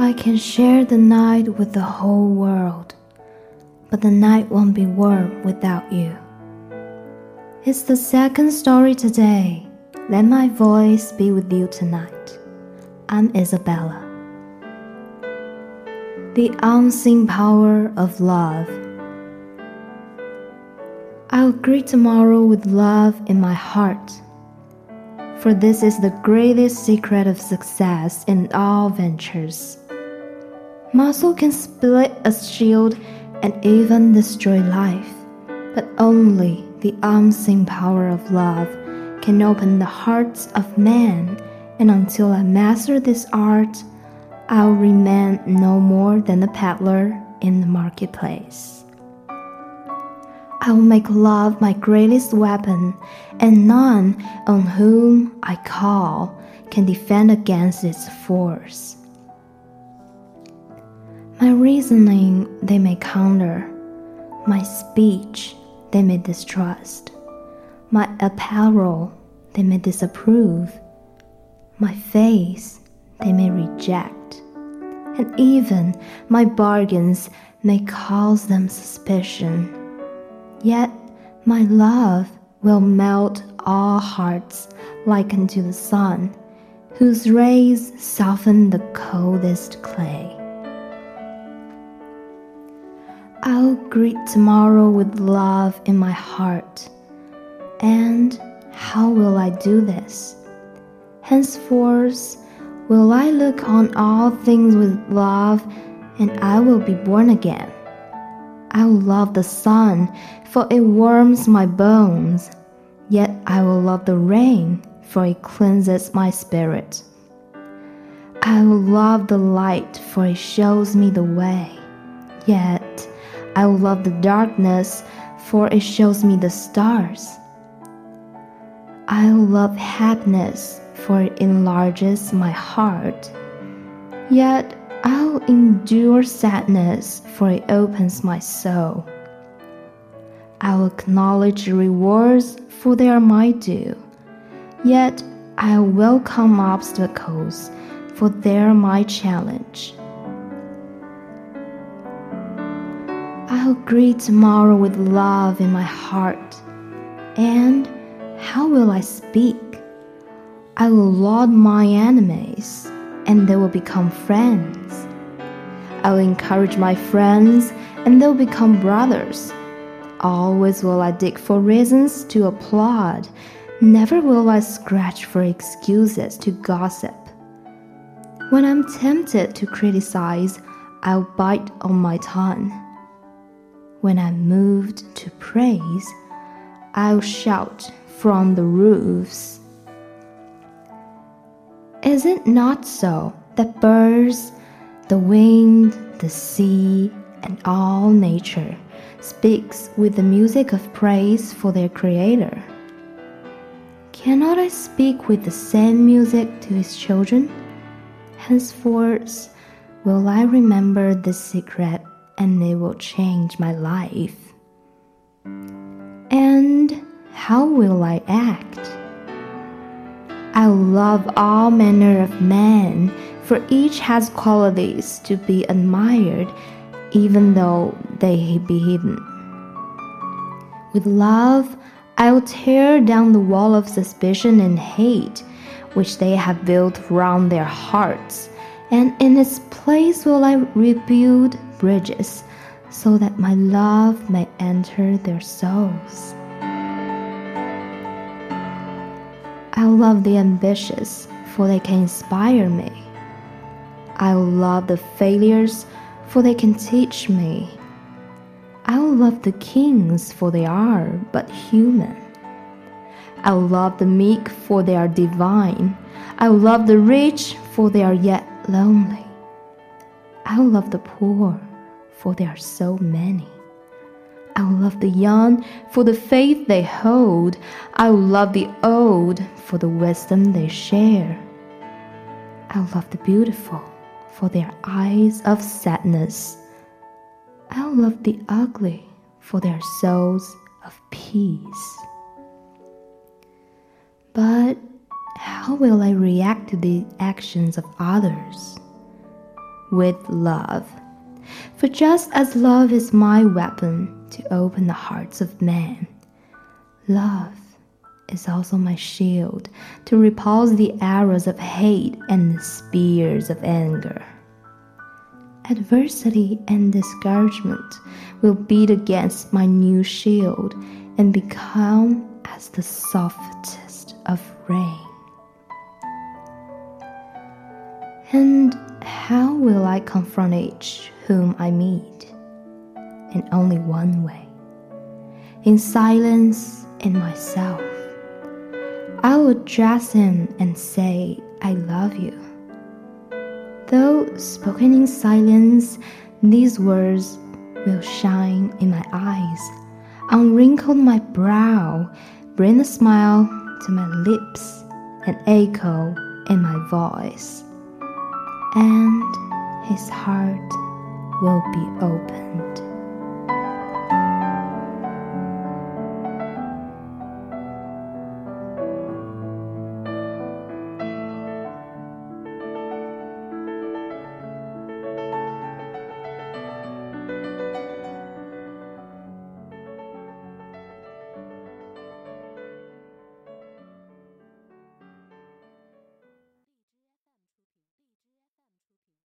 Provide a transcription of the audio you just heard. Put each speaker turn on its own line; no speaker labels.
I can share the night with the whole world, but the night won't be warm without you. It's the second story today. Let my voice be with you tonight. I'm Isabella. The unseen power of love. I'll greet tomorrow with love in my heart. For this is the greatest secret of success in all ventures. Muscle can split a shield and even destroy life, but only the unseen power of love can open the hearts of men, and until I master this art, I'll remain no more than a peddler in the marketplace. I will make love my greatest weapon, and none on whom I call can defend against its force. My reasoning they may counter, my speech they may distrust. My apparel they may disapprove. My face they may reject. And even my bargains may cause them suspicion. Yet my love will melt all hearts like unto the sun, whose rays soften the coldest clay. I'll greet tomorrow with love in my heart. And how will I do this? Henceforth, will I look on all things with love, and I will be born again. I will love the sun, for it warms my bones, yet I will love the rain, for it cleanses my spirit. I will love the light, for it shows me the way, yet I love the darkness, for it shows me the stars. I love happiness, for it enlarges my heart. Yet I'll endure sadness, for it opens my soul. I'll acknowledge rewards, for they are my due. Yet I'll welcome obstacles, for they are my challenge. I'll greet tomorrow with love in my heart. And how will I speak? I will laud my enemies, and they will become friends. I will encourage my friends, and they'll become brothers. Always will I dig for reasons to applaud. Never will I scratch for excuses to gossip. When I'm tempted to criticize, I'll bite on my tongue. When I'm moved to praise, I'll shout from the roofs. Is it not so that birds, the wind, the sea, and all nature speaks with the music of praise for their Creator? Cannot I speak with the same music to His children? Henceforth will I remember this secret and it will change my life. And how will I act? I love all manner of men, for each has qualities to be admired, even though they be hidden. With love, I will tear down the wall of suspicion and hate which they have built round their hearts, and in its place will I rebuild bridges so that my love may enter their souls. I love the ambitious, for they can inspire me. I love the failures, for they can teach me. I love the kings, for they are but human. I love the meek, for they are divine. I love the rich, for they are yet lonely. I'll love the poor, for there are so many. I'll love the young for the faith they hold. I'll love the old for the wisdom they share. I'll love the beautiful for their eyes of sadness. I'll love the ugly for their souls of peace. How will I react to the actions of others? with love. For just as love is my weapon to open the hearts of men, love is also my shield to repulse the arrows of hate and the spears of anger. Adversity and discouragement will beat against my new shield and become as the softest of rain. And how will I confront each whom I meet? In only one way in silence in myself. I will address him and say, I love you. Though spoken in silence, these words will shine in my eyes, unwrinkle my brow, bring a smile to my lips, and echo in my voice and his heart will be opened.